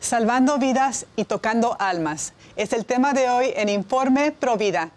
salvando vidas y tocando almas. Es el tema de hoy en Informe Provida.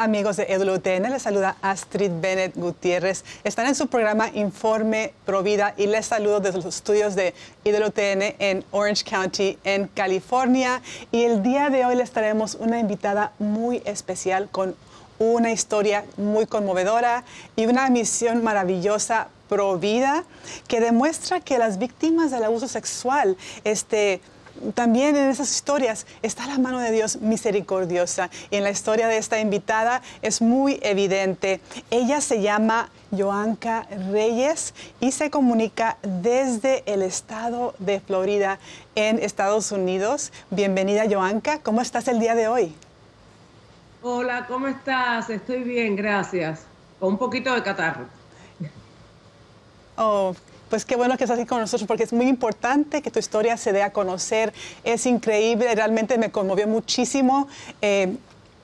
Amigos de EWTN, les saluda Astrid Bennett Gutiérrez. Están en su programa Informe Provida y les saludo desde los estudios de EWTN en Orange County, en California. Y el día de hoy les traemos una invitada muy especial con una historia muy conmovedora y una misión maravillosa Provida que demuestra que las víctimas del abuso sexual, este, también en esas historias está la mano de Dios misericordiosa. Y en la historia de esta invitada es muy evidente. Ella se llama Joanca Reyes y se comunica desde el estado de Florida en Estados Unidos. Bienvenida Joanca, ¿cómo estás el día de hoy? Hola, ¿cómo estás? Estoy bien, gracias. Con un poquito de catarro. Oh, pues qué bueno que estás aquí con nosotros porque es muy importante que tu historia se dé a conocer. Es increíble, realmente me conmovió muchísimo. Eh,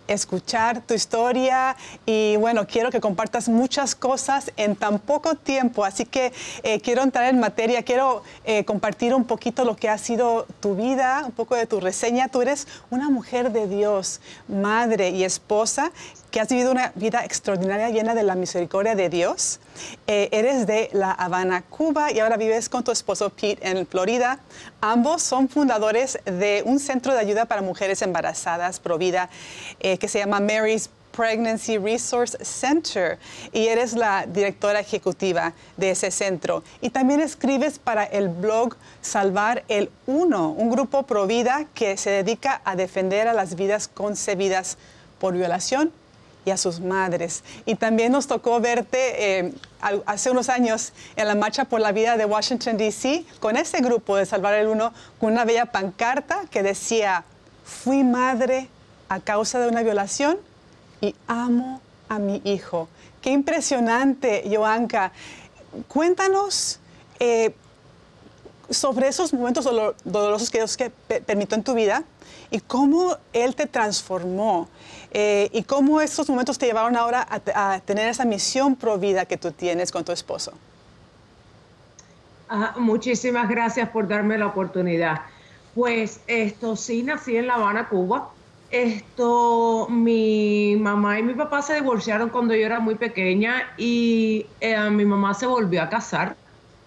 escuchar tu historia y bueno, quiero que compartas muchas cosas en tan poco tiempo, así que eh, quiero entrar en materia, quiero eh, compartir un poquito lo que ha sido tu vida, un poco de tu reseña. Tú eres una mujer de Dios, madre y esposa que has vivido una vida extraordinaria llena de la misericordia de Dios. Eh, eres de La Habana, Cuba, y ahora vives con tu esposo Pete en Florida. Ambos son fundadores de un centro de ayuda para mujeres embarazadas, Provida, eh, que se llama Mary's Pregnancy Resource Center y eres la directora ejecutiva de ese centro. Y también escribes para el blog Salvar el Uno, un grupo Provida que se dedica a defender a las vidas concebidas por violación y a sus madres. Y también nos tocó verte eh, hace unos años en la Marcha por la Vida de Washington, D.C., con ese grupo de Salvar el Uno, con una bella pancarta que decía, fui madre a causa de una violación y amo a mi hijo. Qué impresionante, Joanca. Cuéntanos eh, sobre esos momentos dolorosos que Dios que permitió en tu vida y cómo Él te transformó eh, y cómo estos momentos te llevaron ahora a, tener esa misión provida que tú tienes con tu esposo. muchísimas gracias por darme la oportunidad. Pues esto sí, nací en La Habana, Cuba. Esto, mi mamá y mi papá se divorciaron cuando yo era muy pequeña y eh, mi mamá se volvió a casar.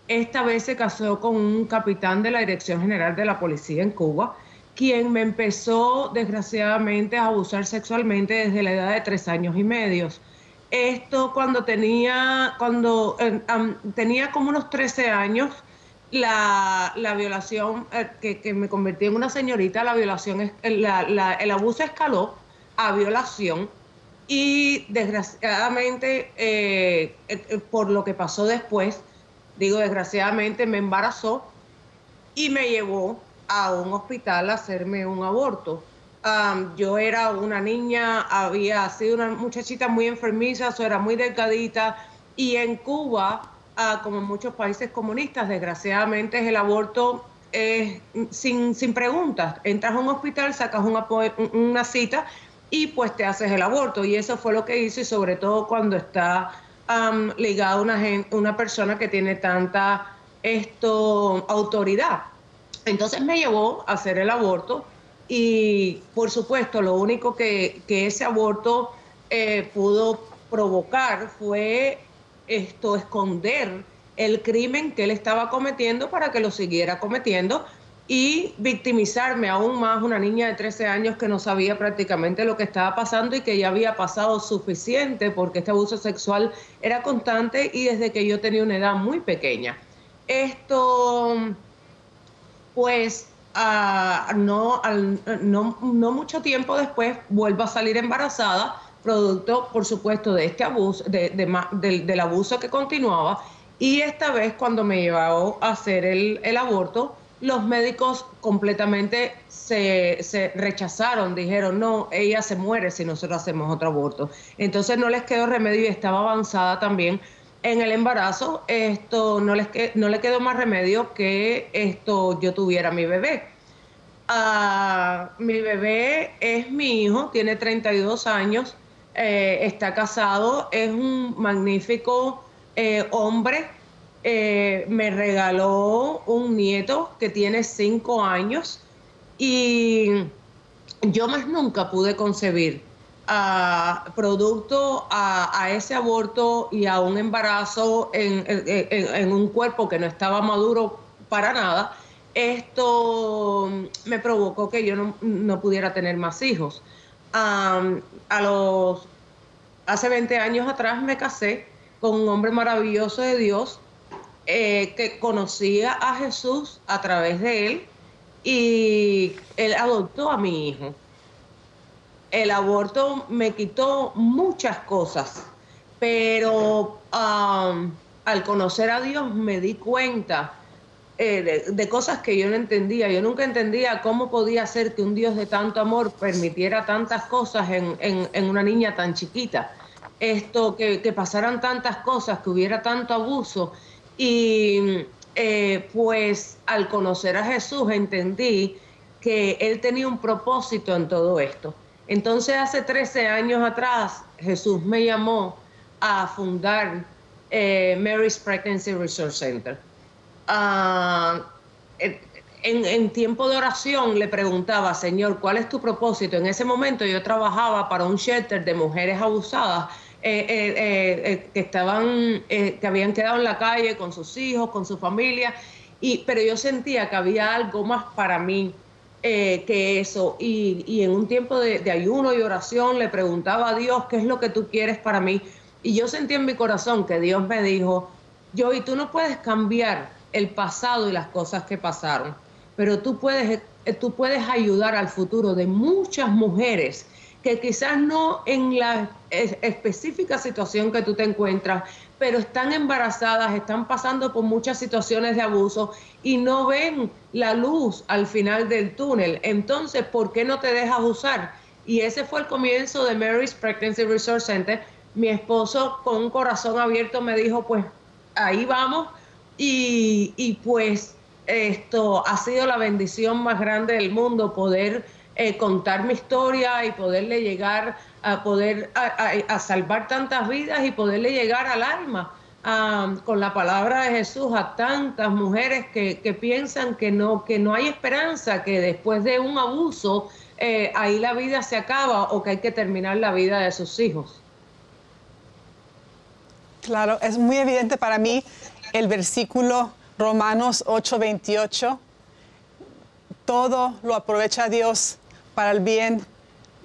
Esta vez se casó con un capitán de la Dirección General de la Policía en Cuba quien me empezó desgraciadamente a abusar sexualmente desde la edad de tres años y medio. Esto cuando tenía, cuando tenía como unos 13 años, la, violación, eh, que, me convertí en una señorita, la violación, el abuso escaló a violación y desgraciadamente, eh, eh, por lo que pasó después, digo desgraciadamente, me embarazó y me llevó a un hospital a hacerme un aborto. yo era una niña, había sido una muchachita muy enfermiza, so era muy delgadita y en Cuba, ah, como en muchos países comunistas, desgraciadamente el aborto es sin, sin preguntas. Entras a un hospital, sacas una, una cita y pues te haces el aborto. Y eso fue lo que hice, y sobre todo cuando está ligada a una, una persona que tiene tanta esto, autoridad. Entonces me llevó a hacer el aborto y por supuesto lo único que, ese aborto eh, pudo provocar fue esto, esconder el crimen que él estaba cometiendo para que lo siguiera cometiendo y victimizarme aún más una niña de 13 años que no sabía prácticamente lo que estaba pasando y que ya había pasado suficiente porque este abuso sexual era constante y desde que yo tenía una edad muy pequeña. Esto pues no, mucho tiempo después vuelvo a salir embarazada, producto, por supuesto, de este abuso, de, del abuso que continuaba. Y esta vez, cuando me llevó a hacer el, el aborto, los médicos completamente se, se, rechazaron, dijeron, no, ella se muere si nosotros hacemos otro aborto. Entonces no les quedó remedio y estaba avanzada también en el embarazo, esto no, les no le quedó más remedio que esto yo tuviera mi bebé. Ah, mi bebé es mi hijo, tiene 32 años, eh, está casado, es un magnífico eh, hombre. Eh, me regaló un nieto que tiene 5 años y yo más nunca pude concebir producto a, ese aborto y a un embarazo en, un cuerpo que no estaba maduro para nada, esto me provocó que yo no, pudiera tener más hijos. a los, hace 20 años atrás me casé con un hombre maravilloso de Dios eh, que conocía a Jesús a través de él y él adoptó a mi hijo el aborto me quitó muchas cosas, pero um, al conocer a Dios me di cuenta eh, de, cosas que yo no entendía. Yo nunca entendía cómo podía ser que un Dios de tanto amor permitiera tantas cosas en, una niña tan chiquita. Esto, que, pasaran tantas cosas, que hubiera tanto abuso. Y eh, pues al conocer a Jesús entendí que Él tenía un propósito en todo esto. Entonces hace 13 años atrás Jesús me llamó a fundar eh, Mary's Pregnancy Resource Center. Ah, en, tiempo de oración le preguntaba, Señor, ¿cuál es tu propósito? En ese momento yo trabajaba para un shelter de mujeres abusadas eh, eh, que estaban, que habían quedado en la calle con sus hijos, con su familia, y, pero yo sentía que había algo más para mí eh, que eso. Y, en un tiempo de, ayuno y oración le preguntaba a Dios, ¿qué es lo que tú quieres para mí? Y yo sentí en mi corazón que Dios me dijo, yo y tú no puedes cambiar el pasado y las cosas que pasaron, pero tú puedes, eh, tú puedes ayudar al futuro de muchas mujeres que quizás no en la específica situación que tú te encuentras, pero están embarazadas, están pasando por muchas situaciones de abuso y no ven la luz al final del túnel. Entonces, ¿por qué no te dejas usar? Y ese fue el comienzo de Mary's Pregnancy Resource Center. Mi esposo con un corazón abierto me dijo, pues ahí vamos. Y, y pues esto ha sido la bendición más grande del mundo, poder eh, contar mi historia y poderle llegar a poder a, salvar tantas vidas y poderle llegar al alma con la palabra de Jesús a tantas mujeres que, que, piensan que no, que no hay esperanza, que después de un abuso eh, ahí la vida se acaba o que hay que terminar la vida de sus hijos. Claro, es muy evidente para mí el versículo Romanos 8:28. Todo lo aprovecha Dios para el bien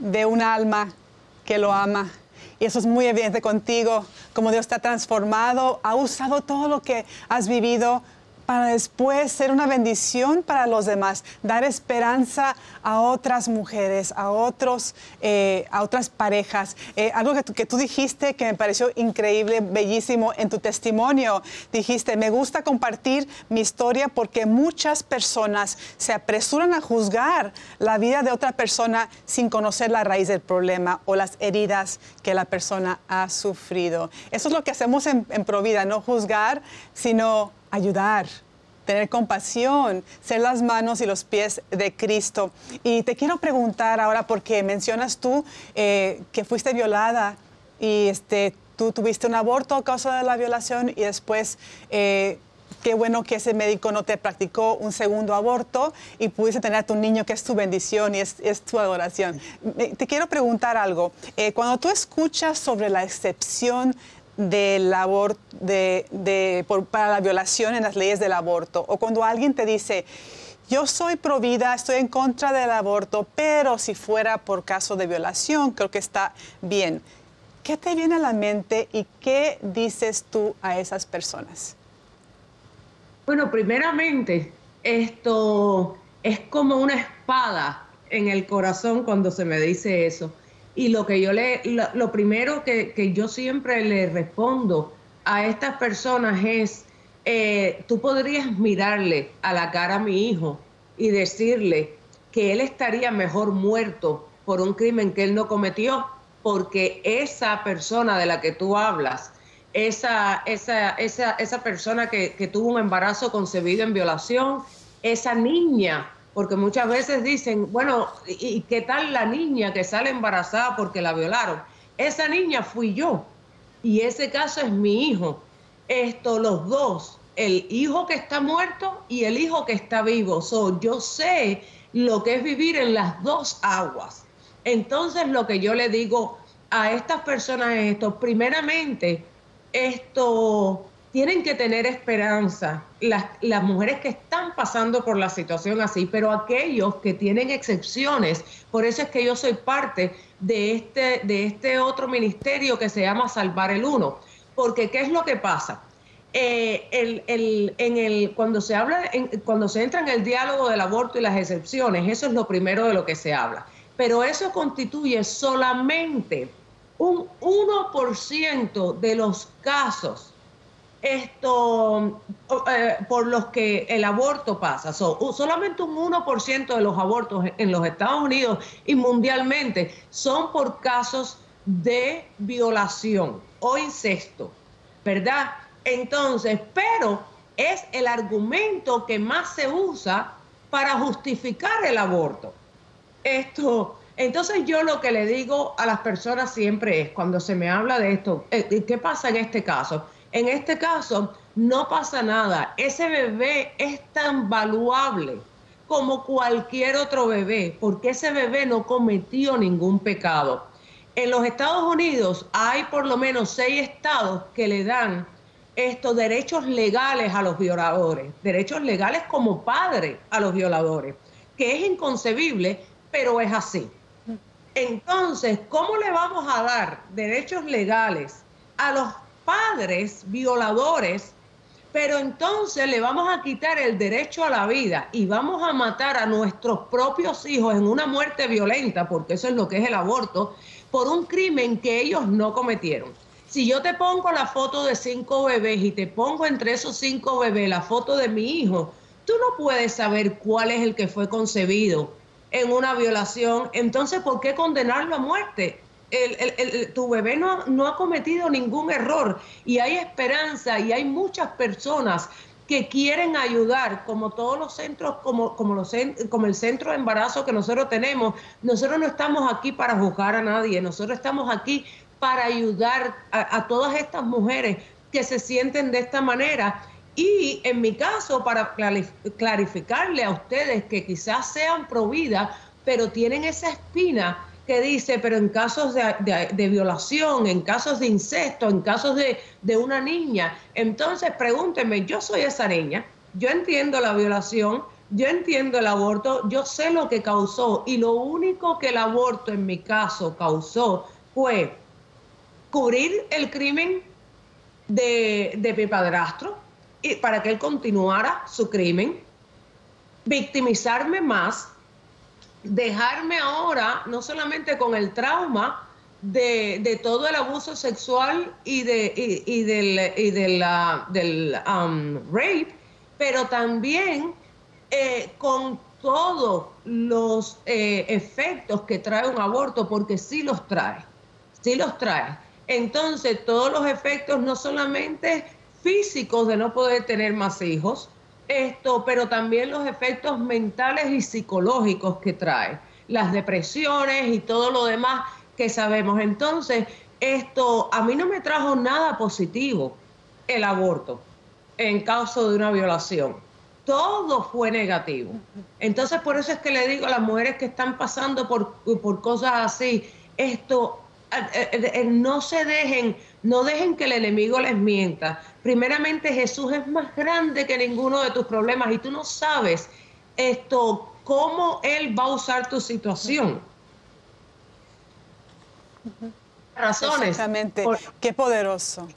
de un alma que lo ama. Y eso es muy evidente contigo, como Dios te ha transformado, ha usado todo lo que has vivido para después ser una bendición para los demás, dar esperanza a otras mujeres, a, otros, eh, a otras parejas. Eh, algo que tú, que tú dijiste que me pareció increíble, bellísimo en tu testimonio. Dijiste, me gusta compartir mi historia porque muchas personas se apresuran a juzgar la vida de otra persona sin conocer la raíz del problema o las heridas que la persona ha sufrido. Eso es lo que hacemos en, en Provida, no juzgar, sino ayudar, tener compasión, ser las manos y los pies de Cristo. Y te quiero preguntar ahora, porque mencionas tú eh, que fuiste violada y este, tú tuviste un aborto a causa de la violación y después... Eh, qué bueno que ese médico no te practicó un segundo aborto y pudiste tener a tu niño, que es tu bendición y es, tu adoración. Te quiero preguntar algo. Eh, cuando tú escuchas sobre la excepción del aborto, de, para la violación en las leyes del aborto, o cuando alguien te dice, yo soy pro vida, estoy en contra del aborto, pero si fuera por caso de violación, creo que está bien. ¿Qué te viene a la mente y qué dices tú a esas personas? Bueno, primeramente, esto, es como una espada en el corazón cuando se me dice eso. Y lo que yo le, lo, primero que, yo siempre le respondo a estas personas es, eh, tú podrías mirarle a la cara a mi hijo y decirle que él estaría mejor muerto por un crimen que él no cometió, porque esa persona de la que tú hablas, esa, esa, esa, esa persona que, que tuvo un embarazo concebido en violación, esa niña porque muchas veces dicen, bueno, ¿y qué tal la niña que sale embarazada porque la violaron? Esa niña fui yo y ese caso es mi hijo. Esto, los dos, el hijo que está muerto y el hijo que está vivo. So, yo sé lo que es vivir en las dos aguas. Entonces, lo que yo le digo a estas personas es esto, primeramente, esto, tienen que tener esperanza las, las, mujeres que están pasando por la situación así, pero aquellos que tienen excepciones, por eso es que yo soy parte de este, de este otro ministerio que se llama Salvar el Uno, porque ¿qué es lo que pasa? Eh, el, el, en el, cuando se habla, cuando se entra en el diálogo del aborto y las excepciones, eso es lo primero de lo que se habla, pero eso constituye solamente un 1% de los casos esto eh, por los que el aborto pasa. solamente un 1% de los abortos en los Estados Unidos y mundialmente son por casos de violación o incesto, ¿verdad? Entonces, pero es el argumento que más se usa para justificar el aborto. Esto, entonces yo lo que le digo a las personas siempre es, cuando se me habla de esto, eh, ¿qué pasa en este caso? En este caso, no pasa nada. Ese bebé es tan valuable como cualquier otro bebé, porque ese bebé no cometió ningún pecado. En los Estados Unidos hay por lo menos seis estados que le dan estos derechos legales a los violadores, derechos legales como padre a los violadores, que es inconcebible, pero es así. Entonces, ¿cómo le vamos a dar derechos legales a los padres violadores, pero entonces le vamos a quitar el derecho a la vida y vamos a matar a nuestros propios hijos en una muerte violenta, porque eso es lo que es el aborto, por un crimen que ellos no cometieron. Si yo te pongo la foto de cinco bebés y te pongo entre esos cinco bebés la foto de mi hijo, tú no puedes saber cuál es el que fue concebido en una violación. Entonces, ¿por qué condenarlo a muerte? Tu bebé no, no ha cometido ningún error y hay esperanza y hay muchas personas que quieren ayudar, como todos los centros, como, como, el centro de embarazo que nosotros tenemos, nosotros no estamos aquí para juzgar a nadie, nosotros estamos aquí para ayudar a, todas estas mujeres que se sienten de esta manera. Y en mi caso, para clarificarle a ustedes que quizás sean providas, pero tienen esa espina que dice, pero en casos de, violación, en casos de incesto, en casos de, de, una niña, entonces pregúntenme, yo soy esa niña, yo entiendo la violación, yo entiendo el aborto, yo sé lo que causó y lo único que el aborto en mi caso causó fue cubrir el crimen de, de mi padrastro y para que él continuara su crimen, victimizarme más dejarme ahora no solamente con el trauma de, todo el abuso sexual y, de, y, del, la, del um, rape, pero también eh, con todos los eh, efectos que trae un aborto, porque sí los trae, sí los trae. Entonces, todos los efectos no solamente físicos de no poder tener más hijos, esto, pero también los efectos mentales y psicológicos que trae, las depresiones y todo lo demás que sabemos. Entonces, esto a mí no me trajo nada positivo el aborto en caso de una violación. Todo fue negativo. Entonces, por eso es que le digo a las mujeres que están pasando por, por cosas así, esto, no se dejen, no dejen que el enemigo les mienta primeramente Jesús es más grande que ninguno de tus problemas y tú no sabes esto, cómo Él va a usar tu situación. Razones. Exactamente. Qué poderoso.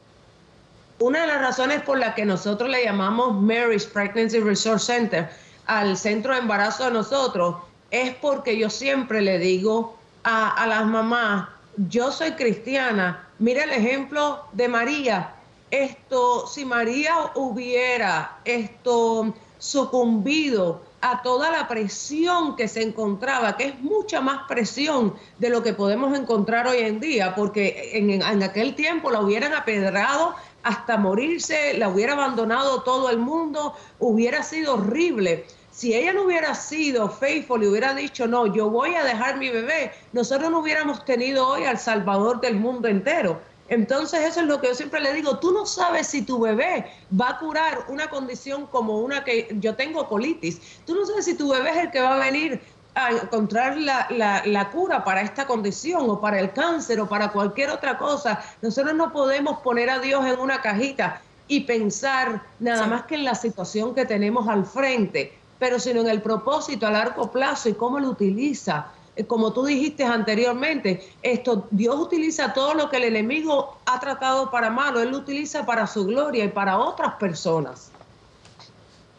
Una de las razones por las que nosotros le llamamos Mary's Pregnancy Resource Center al centro de embarazo de nosotros, es porque yo siempre le digo a, a las mamás, yo soy cristiana, mira el ejemplo de María, esto, si María hubiera esto sucumbido a toda la presión que se encontraba, que es mucha más presión de lo que podemos encontrar hoy en día, porque en, en aquel tiempo la hubieran apedrado hasta morirse, la hubiera abandonado todo el mundo, hubiera sido horrible. Si ella no hubiera sido faithful y hubiera dicho, no, yo voy a dejar mi bebé, nosotros no hubiéramos tenido hoy al Salvador del mundo entero. Entonces eso es lo que yo siempre le digo, tú no sabes si tu bebé va a curar una condición como una que yo tengo colitis, tú no sabes si tu bebé es el que va a venir a encontrar la, cura para esta condición o para el cáncer o para cualquier otra cosa. Nosotros no podemos poner a Dios en una cajita y pensar nada más que en la situación que tenemos al frente, pero sino en el propósito a largo plazo y cómo lo utiliza eh, como tú dijiste anteriormente, esto Dios utiliza todo lo que el enemigo ha tratado para malo, él lo utiliza para su gloria y para otras personas.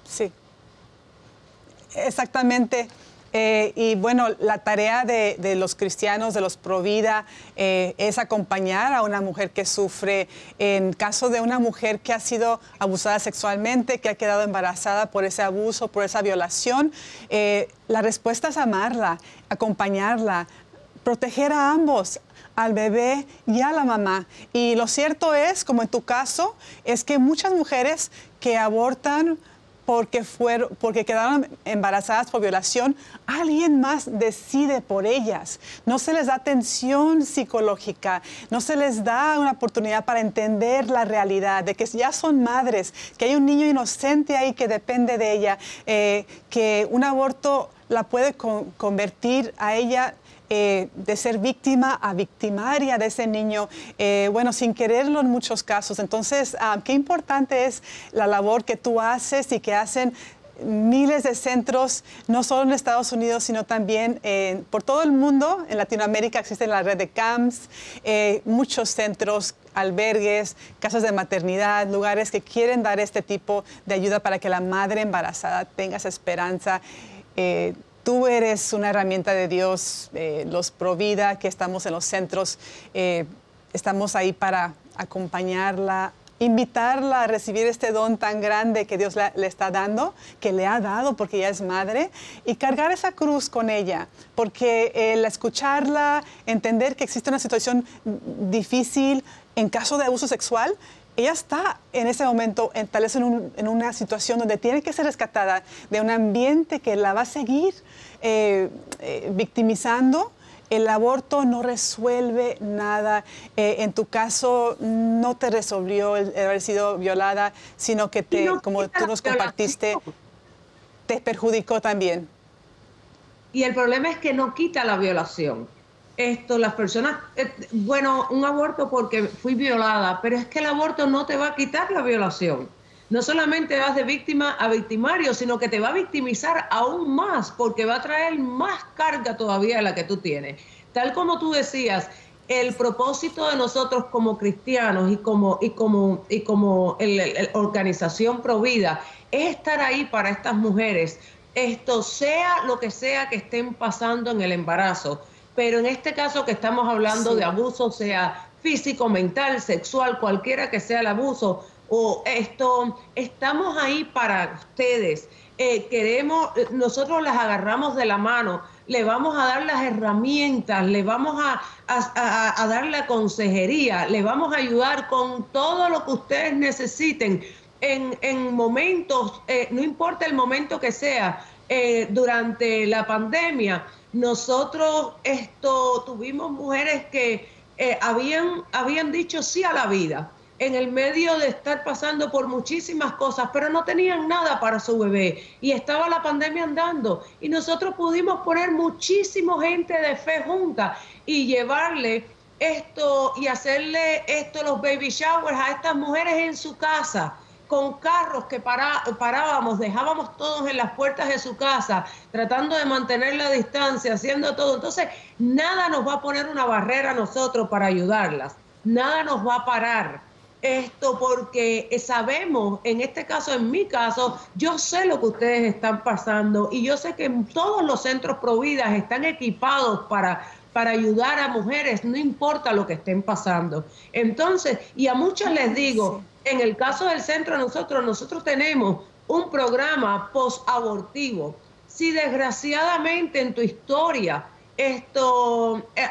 Sí. Exactamente. Eh, y bueno, la tarea de, los cristianos, de los pro vida, eh, es acompañar a una mujer que sufre. En caso de una mujer que ha sido abusada sexualmente, que ha quedado embarazada por ese abuso, por esa violación, eh, la respuesta es amarla, acompañarla, proteger a ambos, al bebé y a la mamá. Y lo cierto es, como en tu caso, es que muchas mujeres que abortan porque, fueron, porque quedaron embarazadas por violación, alguien más decide por ellas. No se les da atención psicológica, no se les da una oportunidad para entender la realidad de que ya son madres, que hay un niño inocente ahí que depende de ella, eh, que un aborto la puede convertir a ella eh, de ser víctima a victimaria de ese niño, eh, bueno, sin quererlo en muchos casos. Entonces, ah, qué importante es la labor que tú haces y que hacen miles de centros, no solo en Estados Unidos, sino también eh, por todo el mundo. En Latinoamérica existe la red de CAMS, muchos centros, albergues, casas de maternidad, lugares que quieren dar este tipo de ayuda para que la madre embarazada tenga esa esperanza tú eres una herramienta de Dios, eh, los Provida, que estamos en los centros, eh, estamos ahí para acompañarla, invitarla a recibir este don tan grande que Dios le, está dando, que le ha dado porque ella es madre, y cargar esa cruz con ella, porque el escucharla, entender que existe una situación difícil en caso de abuso sexual, ella está en ese momento, en, tal vez en, una situación donde tiene que ser rescatada de un ambiente que la va a seguir eh, eh, victimizando. El aborto no resuelve nada. Eh, en tu caso, no te resolvió el, haber sido violada, sino que te, como tú nos compartiste, te perjudicó también. Y el problema es que no quita la violación esto, las personas, eh, bueno, un aborto porque fui violada, pero es que el aborto no te va a quitar la violación. No solamente vas de víctima a victimario, sino que te va a victimizar aún más porque va a traer más carga todavía de la que tú tienes. Tal como tú decías, el propósito de nosotros como cristianos y como, y como, y como el, organización Provida es estar ahí para estas mujeres, esto sea lo que sea que estén pasando en el embarazo pero en este caso que estamos hablando de abuso, sea físico, mental, sexual, cualquiera que sea el abuso, o esto, estamos ahí para ustedes. Eh, queremos, nosotros las agarramos de la mano, le vamos a dar las herramientas, le vamos a, dar la consejería, le vamos a ayudar con todo lo que ustedes necesiten en, momentos, eh, no importa el momento que sea, eh, durante la pandemia, nosotros esto tuvimos mujeres que eh, habían, habían dicho sí a la vida en el medio de estar pasando por muchísimas cosas, pero no tenían nada para su bebé y estaba la pandemia andando. Y nosotros pudimos poner muchísima gente de fe junta y llevarle esto y hacerle esto los baby showers a estas mujeres en su casa con carros que parábamos, dejábamos todos en las puertas de su casa, tratando de mantener la distancia, haciendo todo. Entonces, nada nos va a poner una barrera a nosotros para ayudarlas, nada nos va a parar. Esto porque sabemos, en este caso, en mi caso, yo sé lo que ustedes están pasando y yo sé que todos los centros Providas están equipados para para ayudar a mujeres, no importa lo que estén pasando. Entonces, y a muchos les digo, en el caso del centro nosotros, nosotros tenemos un programa post-abortivo. Si desgraciadamente en tu historia esto eh,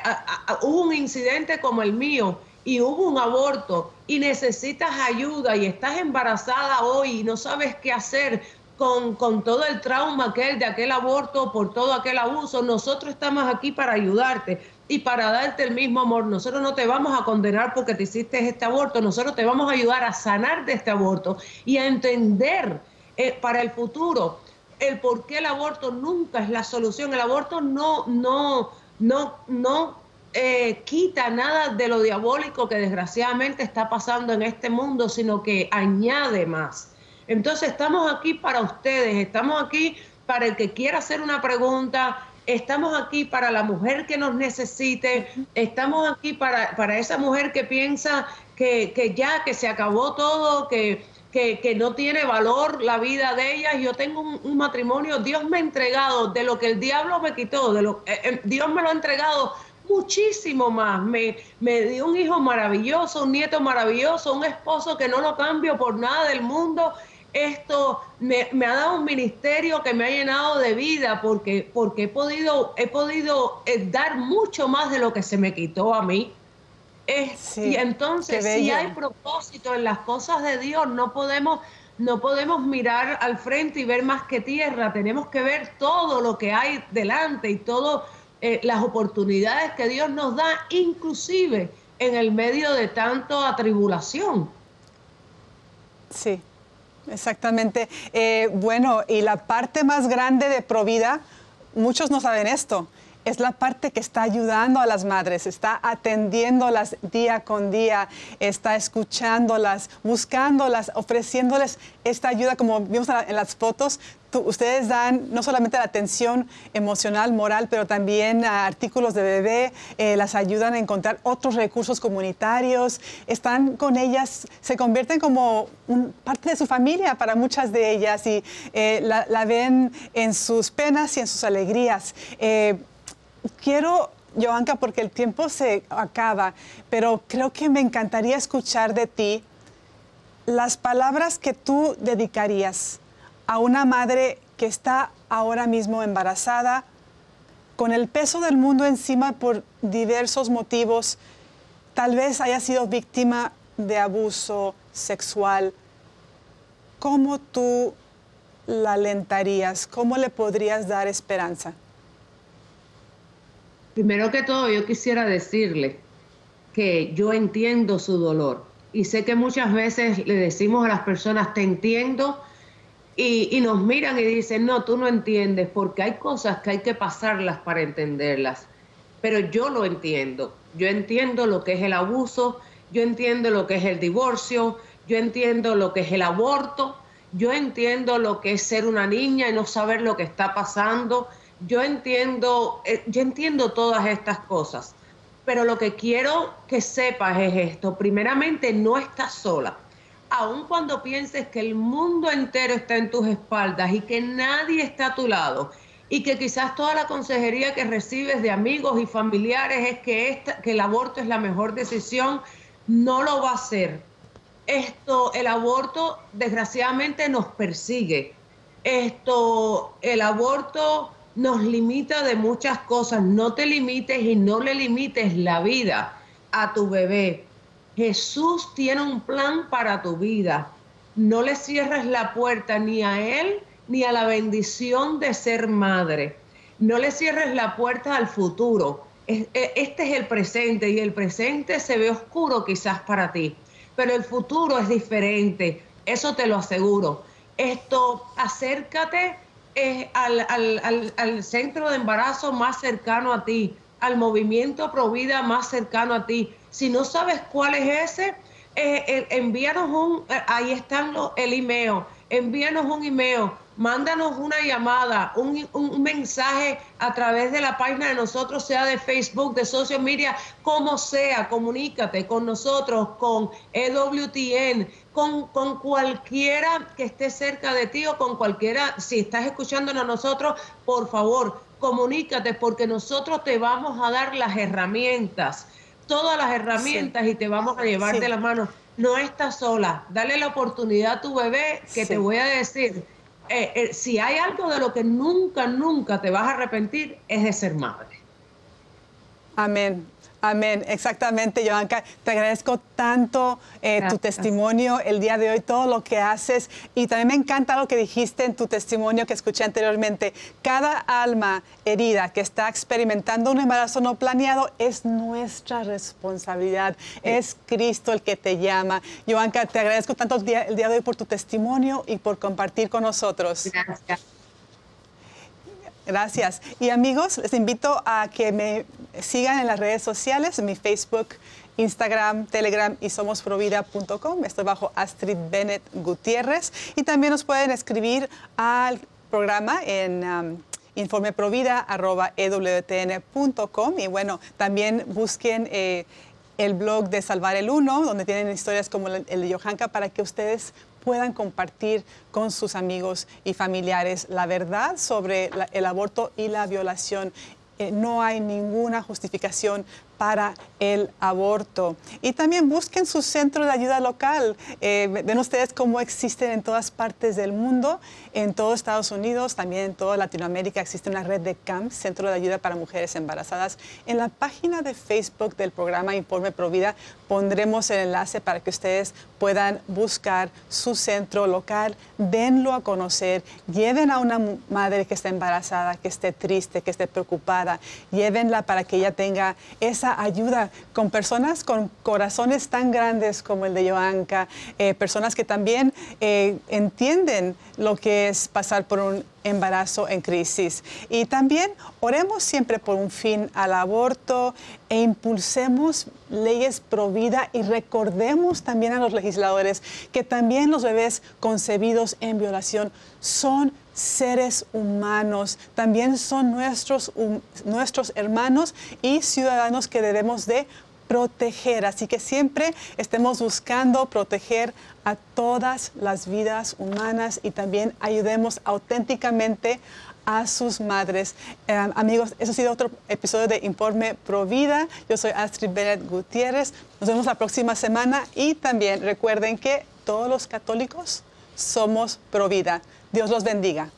hubo un incidente como el mío y hubo un aborto y necesitas ayuda y estás embarazada hoy y no sabes qué hacer con, con todo el trauma aquel de aquel aborto, por todo aquel abuso, nosotros estamos aquí para ayudarte y para darte el mismo amor. Nosotros no te vamos a condenar porque te hiciste este aborto, nosotros te vamos a ayudar a sanar de este aborto y a entender eh, para el futuro el por qué el aborto nunca es la solución. El aborto no, no, no, no eh, quita nada de lo diabólico que desgraciadamente está pasando en este mundo, sino que añade más. Entonces estamos aquí para ustedes, estamos aquí para el que quiera hacer una pregunta, estamos aquí para la mujer que nos necesite, estamos aquí para, para esa mujer que piensa que, que, ya, que se acabó todo, que, que, que, no tiene valor la vida de ella. Yo tengo un, matrimonio, Dios me ha entregado de lo que el diablo me quitó, de lo, eh, eh, Dios me lo ha entregado muchísimo más. Me, me dio un hijo maravilloso, un nieto maravilloso, un esposo que no lo cambio por nada del mundo esto me, ha dado un ministerio que me ha llenado de vida porque, porque he podido, he podido eh, dar mucho más de lo que se me quitó a mí. y entonces, si hay propósito en las cosas de Dios, no podemos, no podemos mirar al frente y ver más que tierra. Tenemos que ver todo lo que hay delante y todas eh, las oportunidades que Dios nos da, inclusive en el medio de tanto atribulación. Sí, Exactamente. Eh, bueno, y la parte más grande de Provida, muchos no saben esto, es la parte que está ayudando a las madres, está atendiéndolas día con día, está escuchándolas, buscándolas, ofreciéndoles esta ayuda, como vimos en las fotos. Ustedes dan no solamente la atención emocional, moral, pero también artículos de bebé, eh, las ayudan a encontrar otros recursos comunitarios, están con ellas, se convierten como parte de su familia para muchas de ellas y eh, la, ven en sus penas y en sus alegrías. Eh, quiero, Joanca, porque el tiempo se acaba, pero creo que me encantaría escuchar de ti las palabras que tú dedicarías a una madre que está ahora mismo embarazada, con el peso del mundo encima por diversos motivos, tal vez haya sido víctima de abuso sexual. ¿Cómo tú la alentarías? ¿Cómo le podrías dar esperanza? Primero que todo, yo quisiera decirle que yo entiendo su dolor y sé que muchas veces le decimos a las personas, te entiendo, y, nos miran y dicen, no, tú no entiendes, porque hay cosas que hay que pasarlas para entenderlas. Pero yo lo entiendo. Yo entiendo lo que es el abuso, yo entiendo lo que es el divorcio, yo entiendo lo que es el aborto, yo entiendo lo que es ser una niña y no saber lo que está pasando, yo entiendo, eh, yo entiendo todas estas cosas, pero lo que quiero que sepas es esto. Primeramente, no estás sola. Aun cuando pienses que el mundo entero está en tus espaldas y que nadie está a tu lado y que quizás toda la consejería que recibes de amigos y familiares es que, que el aborto es la mejor decisión, no lo va a ser. Esto, el aborto desgraciadamente nos persigue. Esto, el aborto nos limita de muchas cosas. No te limites y no le limites la vida a tu bebé. Jesús tiene un plan para tu vida. No le cierres la puerta ni a Él ni a la bendición de ser madre. No le cierres la puerta al futuro. Este es el presente y el presente se ve oscuro quizás para ti, pero el futuro es diferente. Eso te lo aseguro. Esto, acércate al, centro de embarazo más cercano a ti, al movimiento Provida más cercano a ti. Si no sabes cuál es ese, eh, eh, envíanos un, eh, ahí están los, el email, envíanos un email mándanos una llamada, un, un, mensaje a través de la página de nosotros, sea de Facebook, de social media, como sea, comunícate con nosotros, con EWTN, con, con cualquiera que esté cerca de ti o con cualquiera, si estás escuchándonos a nosotros, por favor, comunícate porque nosotros te vamos a dar las herramientas, todas las herramientas y te vamos a llevar de la mano. No estás sola, dale la oportunidad a tu bebé que te voy a decir eh, eh, si hay algo de lo que nunca, nunca te vas a arrepentir, es de ser madre. Amén. Amén, exactamente, Joanca. Te agradezco tanto eh, tu testimonio el día de hoy, todo lo que haces. Y también me encanta lo que dijiste en tu testimonio que escuché anteriormente. Cada alma herida que está experimentando un embarazo no planeado es nuestra responsabilidad. Es Cristo el que te llama. Joanca, te agradezco tanto el día, el día de hoy por tu testimonio y por compartir con nosotros. Gracias. Gracias. Y amigos, les invito a que me sigan en las redes sociales, en mi Facebook, Instagram, Telegram y somosprovida.com. Estoy bajo Astrid Bennett Gutiérrez. Y también nos pueden escribir al programa en um, informeprovida.ewtn.com. Y bueno, también busquen eh, el blog de Salvar el Uno, donde tienen historias como el de Johanka para que ustedes puedan compartir con sus amigos y familiares la verdad sobre el aborto y la violación. Eh, no hay ninguna justificación para el aborto. Y también busquen su centro de ayuda local. Eh, ven ustedes cómo existen en todas partes del mundo, en todo Estados Unidos, también en toda Latinoamérica existe una red de CAMP, Centro de Ayuda para Mujeres Embarazadas. En la página de Facebook del programa Informe Provida pondremos el enlace para que ustedes puedan buscar su centro local, denlo a conocer, lleven a una madre que está embarazada, que esté triste, que esté preocupada, llévenla para que ella tenga esa ayuda con personas con corazones tan grandes como el de Joanka, eh, personas que también eh, entienden lo que es pasar por un embarazo en crisis. Y también oremos siempre por un fin al aborto e impulsemos leyes pro vida y recordemos también a los legisladores que también los bebés concebidos en violación son seres humanos, también son nuestros, nuestros hermanos y ciudadanos que debemos de proteger. Así que siempre estemos buscando proteger a todas las vidas humanas y también ayudemos auténticamente a sus madres. Eh, amigos, eso ha sido otro episodio de Informe Pro Vida. Yo soy Astrid Bennett Gutiérrez. Nos vemos la próxima semana y también recuerden que todos los católicos somos pro vida. Dios los bendiga.